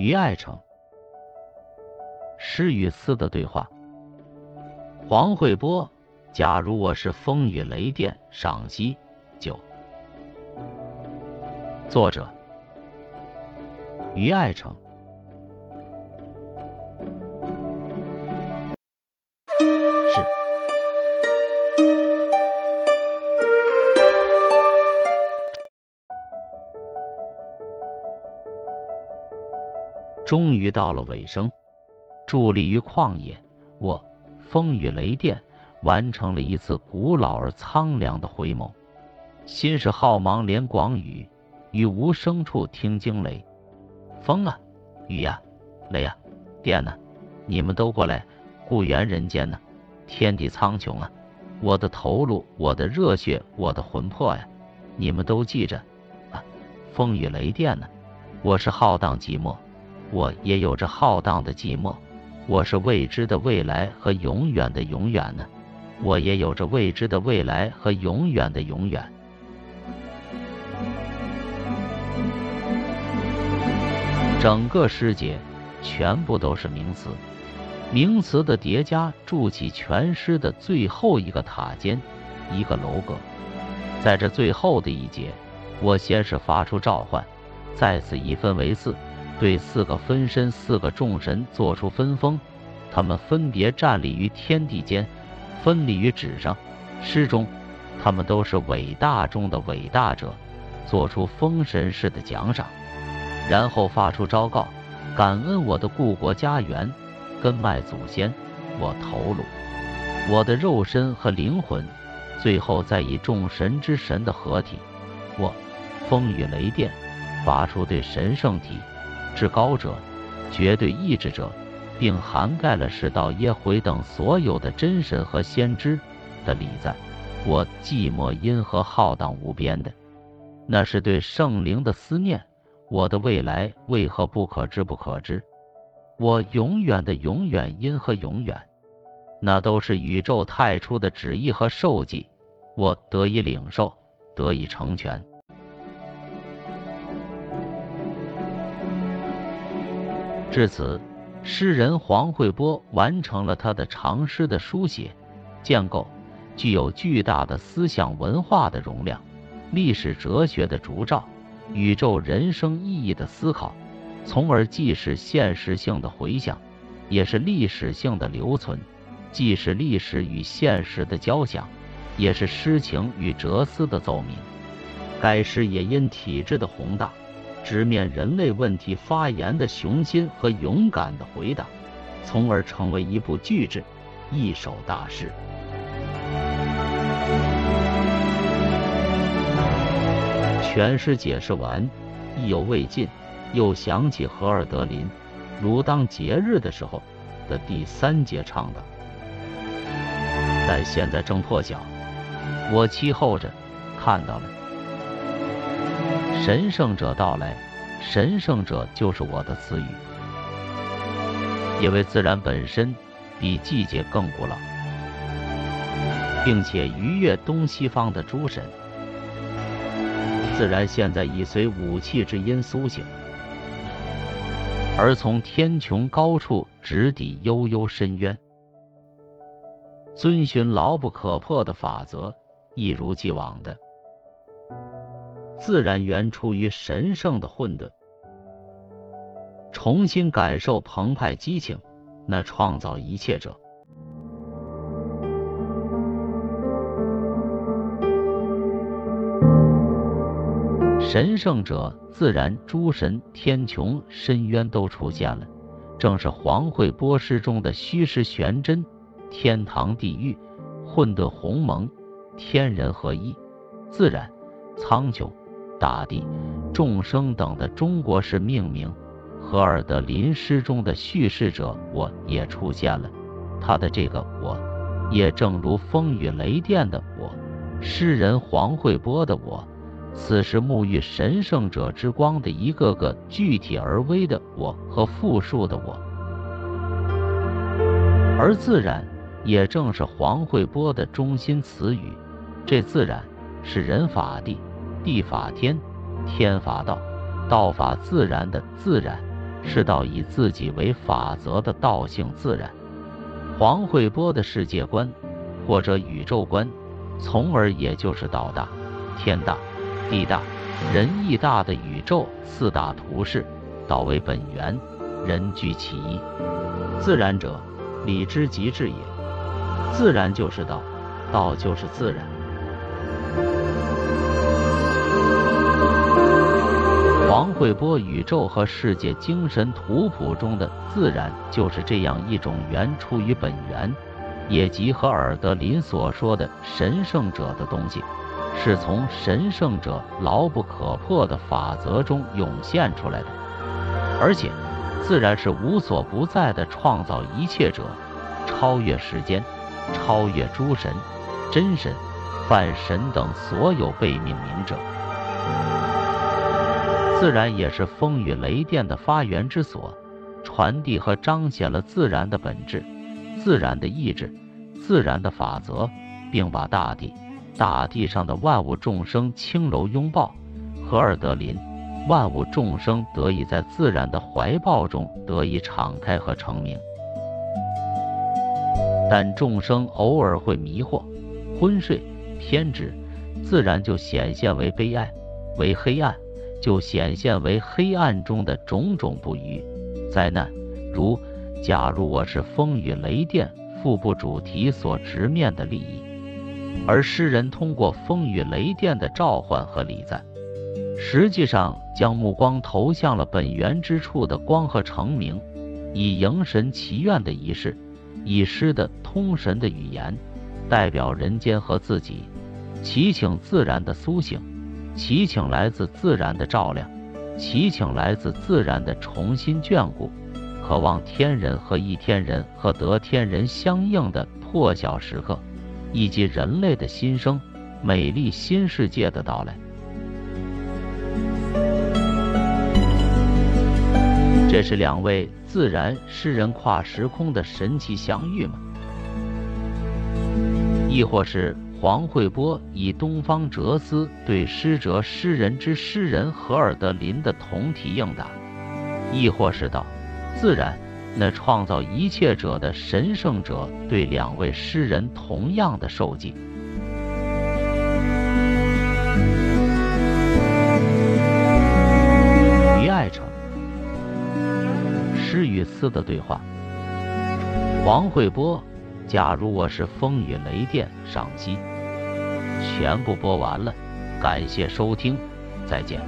于爱成。诗与思的对话。黄慧波，假如我是风雨雷电，赏析九。作者：于爱成。终于到了尾声。伫立于旷野，我风雨雷电，完成了一次古老而苍凉的回眸。心是浩茫连广宇，于无声处听惊雷。风啊，雨呀，雷呀，电呐，你们都过来故园人间呐！天地苍穹啊，我的头颅，我的热血，我的魂魄呀，你们都记着啊！风雨雷电呢，我是浩荡寂寞，我也有着浩荡的寂寞。我是未知的未来和永远的永远呢，我也有着未知的未来和永远的永远。整个诗节全部都是名词，名词的叠加筑起全诗的最后一个塔尖，一个楼阁。在这最后的一节，我先是发出召唤，再次一分为四。对四个分身、四个众神做出分封，他们分别站立于天地间，分立于纸上。诗中，他们都是伟大中的伟大者，做出封神式的奖赏，然后发出昭告：感恩我的故国家园、根脉祖先，我头颅、我的肉身和灵魂，最后再以众神之神的合体，我风雨雷电，发出对神圣体。至高者、绝对意志者，并涵盖了释道耶回等所有的真神和先知的礼赞。我寂寞因何浩荡无边的？那是对圣灵的思念。我的未来为何不可知不可知？我永远的永远因和永远？那都是宇宙太初的旨意和受记。我得以领受，得以成全。至此，诗人黄惠波完成了他的长诗的书写建构，具有巨大的思想文化的容量，历史哲学的烛照，宇宙人生意义的思考，从而既是现实性的回响，也是历史性的留存；既是历史与现实的交响，也是诗情与哲思的奏鸣。该诗也因体制的宏大。直面人类问题发言的雄心和勇敢的回答，从而成为一部巨制、一首大诗。全诗解释完，意犹未尽，又想起荷尔德林《如当节日的时候》的第三节唱的，但现在正破晓，我期候着，看到了。神圣者到来，神圣者就是我的词语，因为自然本身比季节更古老，并且逾越东西方的诸神。自然现在已随武器之音苏醒，而从天穹高处直抵悠悠深渊，遵循牢不可破的法则，一如既往的。自然源出于神圣的混沌，重新感受澎湃激情，那创造一切者，神圣者，自然诸神、天穹、深渊都出现了，正是黄慧波诗中的虚实玄真，天堂、地狱、混沌、鸿蒙，天人合一，自然、苍穹。大地、众生等的中国式命名，荷尔德林诗中的叙事者我也出现了。他的这个我，也正如风雨雷电的我，诗人黄慧波的我，此时沐浴神圣者之光的一个个具体而微的我和复数的我，而自然也正是黄慧波的中心词语。这自然是人法地。地法天，天法道，道法自然的自然，是道以自己为法则的道性自然。黄慧波的世界观或者宇宙观，从而也就是道大、天大、地大、人义大的宇宙四大图式。道为本源，人居其一。自然者，理之极致也。自然就是道，道就是自然。黄慧波宇宙和世界精神图谱中的自然，就是这样一种原出于本源，也即和尔德林所说的神圣者的东西，是从神圣者牢不可破的法则中涌现出来的。而且，自然是无所不在的创造一切者，超越时间，超越诸神、真神、泛神等所有被命名者。自然也是风雨雷电的发源之所，传递和彰显了自然的本质、自然的意志、自然的法则，并把大地、大地上的万物众生轻柔拥抱。荷尔德林，万物众生得以在自然的怀抱中得以敞开和成名。但众生偶尔会迷惑、昏睡、偏执，自然就显现为悲哀、为黑暗。就显现为黑暗中的种种不愉、灾难，如假如我是风雨雷电腹部主题所直面的利益，而诗人通过风雨雷电的召唤和礼赞，实际上将目光投向了本源之处的光和成名，以迎神祈愿的仪式，以诗的通神的语言，代表人间和自己，祈请自然的苏醒。祈请来自自然的照亮，祈请来自自然的重新眷顾，渴望天人和一天人和得天人相应的破晓时刻，以及人类的新生、美丽新世界的到来。这是两位自然诗人跨时空的神奇相遇吗？亦或是？黄惠波以东方哲思对诗哲诗人之诗人荷尔德林的同题应答，亦或是道自然那创造一切者的神圣者对两位诗人同样的受记。于爱城，诗与思的对话。黄惠波。假如我是风雨雷电，赏析全部播完了，感谢收听，再见。